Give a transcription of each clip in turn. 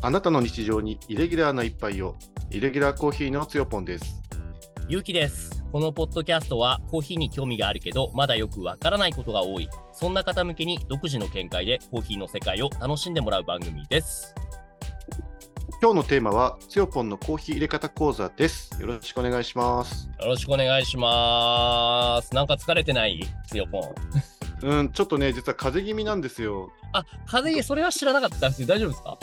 あなたの日常にイレギュラーな一杯を、イレギュラーコーヒーのつよぽんです。ゆうきです。このポッドキャストはコーヒーに興味があるけど、まだよくわからないことが多い。そんな方向けに独自の見解でコーヒーの世界を楽しんでもらう番組です。今日のテーマは、つよぽんのコーヒー入れ方講座です。よろしくお願いします。よろしくお願いします。なんか疲れてない？つよぽん。うん、ちょっとね、実は風邪気味なんですよ。あ、風邪、それは知らなかったです。大丈夫ですか？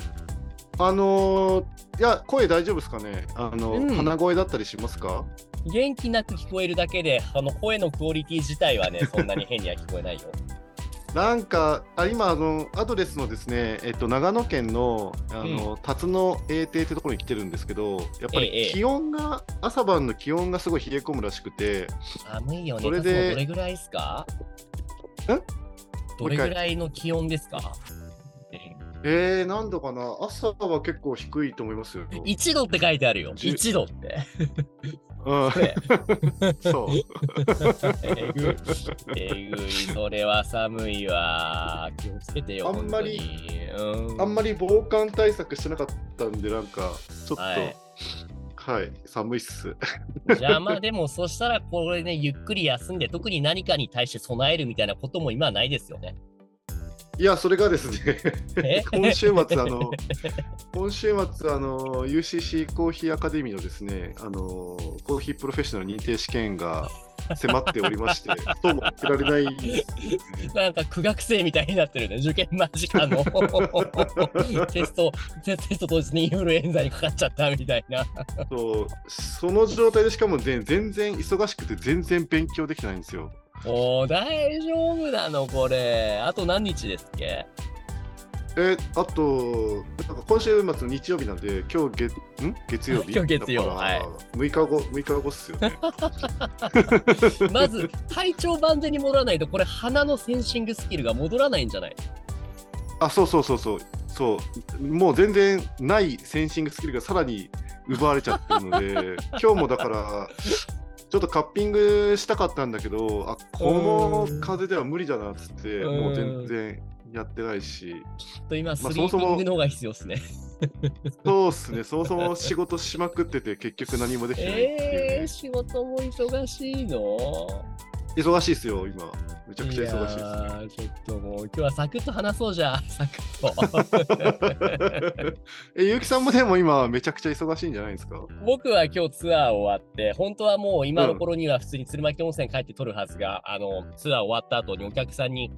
あのー、いや、声大丈夫ですかね？あの、うん。鼻声だったりしますか？元気なく聞こえるだけで、あの声のクオリティ自体はね、そんなに変には聞こえないよ。なんか、あ今あの、アドレスのですね、えっと、長野県のあの、辰野英邸ってところに来てるんですけど、やっぱええり気温が、朝晩の気温がすごい冷え込むらしくて、寒いよね。それでどれぐらいですか？んどれぐらいの気温ですか？えー、何度かな？朝は結構低いと思いますよ。1度って書いてあるよ。じゅ1度って。うん、そう。えぐい、えぐい、それは寒いわ。気をつけてよ、あんまりうん、あんまり防寒対策してなかったんで、なんか、ちょっと、ははいい、寒いっす。じゃあまあでも、そしたらこれね、ゆっくり休んで、特に何かに対して備えるみたいなことも今はないですよね。いや、それがですね、え？今週末、あの、今週末、あの、UCC コーヒーアカデミーのですね、あの、コーヒープロフェッショナル認定試験が迫っておりまして、そうも言ってられないね。なんか苦学生みたいになってるね、受験間近の テスト、テスト当日にインフルエンザにかかっちゃったみたいな。そうその状態でしかも、ね、全然忙しくて全然勉強できてないんですよ。おー、大丈夫なのこれ。あと何日ですっけ？えあと、なんか今週末の日曜日なんで、今日月ん？月曜日？今日月曜はい6日後、6日後っすよね。まず、体調万全に戻らないと、これ鼻のセンシングスキルが戻らないんじゃない？あ、そうそうそうそう。そう。もう全然ないセンシングスキルがさらに奪われちゃってるので、今日もだから、ちょっとカッピングしたかったんだけど、あ、この風では無理だなっつって、うん。もう全然やってないし、ちょっと今、スまあリーピングの方が必要ですね。そうっすね、そもそも仕事しまくってて、結局何もできてないっていうね、えー、仕事も忙しいの？忙しいっすよ、今。めちゃくちゃ忙しいっす。やーちょっともう、今日はサクッと話そうじゃん、サクッと。え、ゆうきさんもでも今、めちゃくちゃ忙しいんじゃないですか？僕は今日ツアー終わって、本当はもう今の頃には普通に鶴巻温泉帰って撮るはずが、あの、ツアー終わった後にお客さんに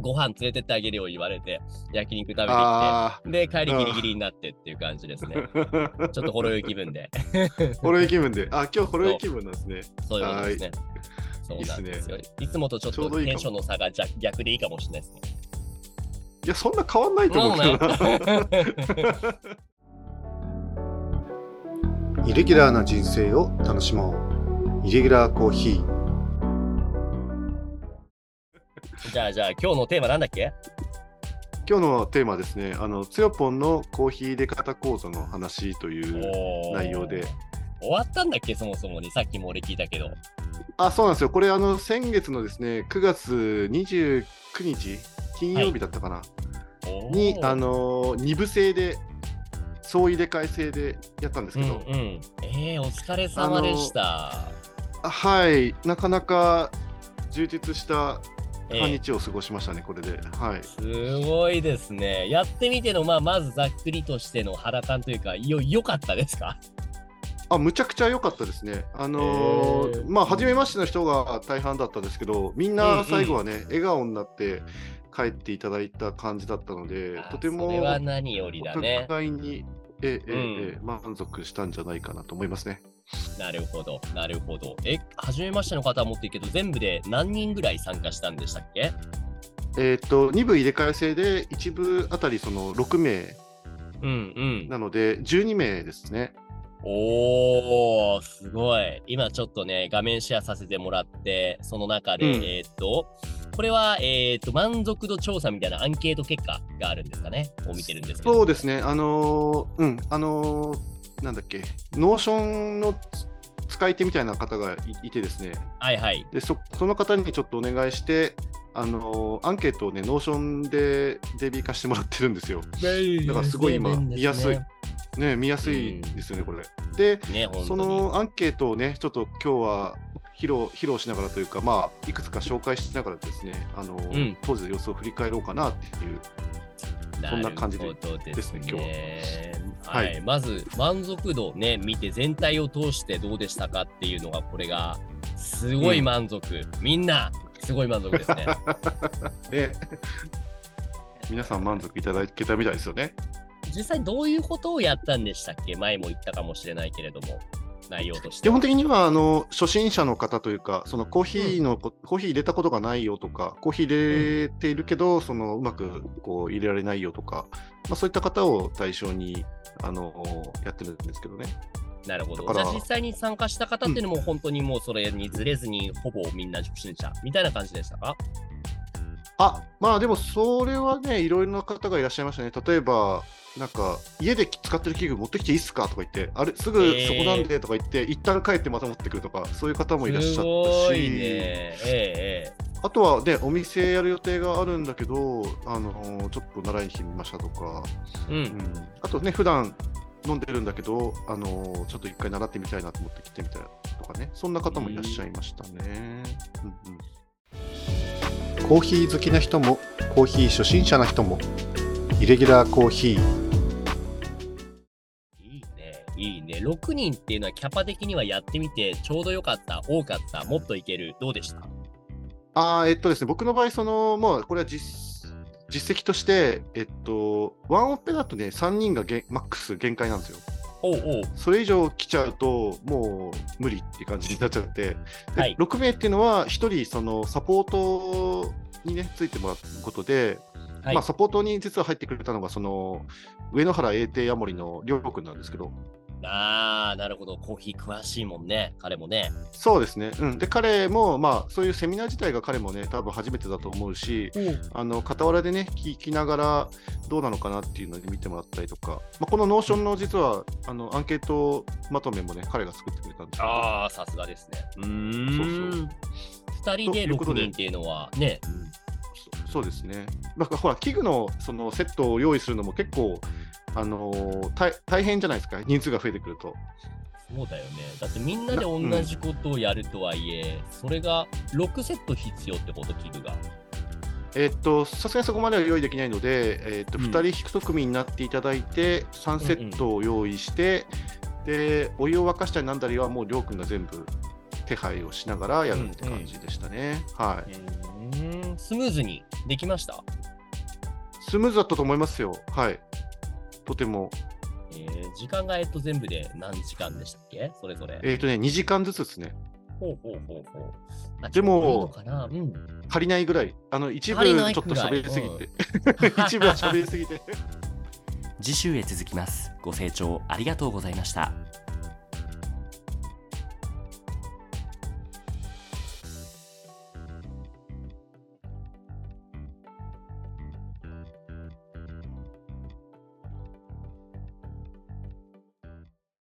ご飯連れてってあげるよう言われて、焼肉食べてきて、あで、帰りギリギリになってっていう感じですね。あ。ちょっとほろ酔い気分で。ほろ酔い気分で。あ、今日ほろ酔い気分なんですね。そういうことですね。そうなんですよ。いいいつもとちょっとテンションの差がじゃ逆でいいかもしれないですね。いや、そんな変わんないと思うけどな。イレギュラーな人生を楽しもう。イレギュラーコーヒー。じゃあじゃあ今日のテーマなんだっけ？今日のテーマはですね、あの、つよぽんのコーヒー入れ方講座の話という内容で。終わったんだっけ？そもそもにさっきも俺聞いたけど。あ、そうなんですよ。これ、あの、先月のですね、9月29日、金曜日だったかな、おーに、あの、2部制で、総入れ替え制でやったんですうんけど、うん。えー、お疲れ様でした。あはい、なかなか充実したえー半日を過ごしましたね、これで。はい。すごいですね。やってみての、まあ、まずざっくりとしての肌感というか、よ、良かったですか？あ、むちゃくちゃ良かったですね。あのーまあ、初めましての人が大半だったんですけど、みんうんうなん最後はね、笑顔になって帰っていただいた感じだったので、あとてもそれは何よりだおね。互いに、ええええうんええ満足したんじゃないかなと思いますね。なるほど、なるほど。え、初めましての方はもっといいけど、全部で何人ぐらい参加したんでしたっけ？えっ、と、2部入れ替え制で、1部あたりその6名うんうん。なので、12名ですね。おー、すごい。今ちょっとね、画面シェアさせてもらって、その中で、うんえーっと、これは、えーっと、満足度調査みたいなアンケート結果があるんですかね？を見てるんですけど。そうですね、あのーうん、あのーなんだっけ、 Notion の使い手みたいな方がいいてですね、はいはい。でそその方にちょっとお願いして、あのアンケートをね、 Notion で DB 化してもらってるんですよ。だからすごい今見やすいね、見やすいですよね、これ。で、ね、そのアンケートをね、ちょっと今日は披露披露しながらというか、まあ、いくつか紹介しながらですね、あの、ん当時の様子を振り返ろうかなっていう、そんな感じでるほどですね今日は。ははいい、まず満足度ね、見て全体を通してどうでしたかっていうのが、これがすごい満足。みんな、すごい満足ですね。ね、皆さん満足いただけたみたいですよね。実際どういうことをやったんでしたっけ？前も言ったかもしれないけれども、内容としては。基本的にはあの初心者の方というか、そのコーヒーの、コーヒー入れたことがないよとか、コーヒー入れているけど、そのうまくこう入れられないよとか、まあ、そういった方を対象にあのやってるんですけどね。なるほど。じゃあ実際に参加した方っていうのも本当にもうそれにずれずにほぼみんな初心者みたいな感じでしたか？あまあでもそれはね、いろいろな方がいらっしゃいましたね。例えば、なんか家で使ってる器具持ってきていいっすか？とか言って、あれ、すぐそこなんでとか言って、一旦帰ってまた持ってくるとか、そういう方もいらっしゃったし、ね。えええあとはね、お店やる予定があるんだけど、あのちょっと習いに来てみましたとか、えう。うんん、あとね、普段飲んでるんだけど、あのちょっと一回習ってみたいなと思って来てみたいとかね、そんな方もいらっしゃいましたね。うんうんコーヒー好きな人も、コーヒー初心者な人も、イレギュラーコーヒー。ね。6人っていうのはキャパ的にはやってみてちょうどよかった、多かった、もっといける。どうでした？あーえっとですね、僕の場合、その、もうこれは実実績として、えっと、ワンオペだとね、3人がげマックス限界なんですよ。おう。それ以上来ちゃうと、もう無理って感じになっちゃって、ではい6名っていうのは、1人、そのサポートにね、ついてもらうことで、はい。まあ、サポートに実は入ってくれたのが、その上野原英帝ヤモリのりょうくんなんですけど、あー、なるほど。コーヒー詳しいもんね。彼もね。そうですね、うん、で彼も、まあ、そういうセミナー自体が彼もね、多分初めてだと思うし、あの傍らでね、聞きながらどうなのかなっていうので見てもらったりとか、まあ、この Notion の実はあのアンケートまとめもね、彼が作ってくれたんですあー、さすがですね。うーん。そう2人で6ということで人っていうのはね、そそうですね。なんかほら、器具のそのセットを用意するのも結構、あのー大大変じゃないですか、人数が増えてくると。そうだよね。だってみんなで同じことをやるとはいえ、それが6セット必要ってこと、器具が。えーっと、さすがにそこまでは用意できないので、えーっとうん2人1組になっていただいて、3セットを用意して、で、お湯を沸かしたりなんだりは、もうりょうくんが全部手配をしながらやるって感じでしたね。はい。うーんスムーズにできました？スムーズだったと思いますよ。はい。とても。えー時間がえっと全部で何時間でしたっけ？それぞれ。えーっとね、2時間ずつですね。ほうほうほうほう。あでもうん。足りないぐらい。あの、一部ちょっと喋りすぎて。一部は喋りすぎて。次週へ続きますご清聴ありがとうございました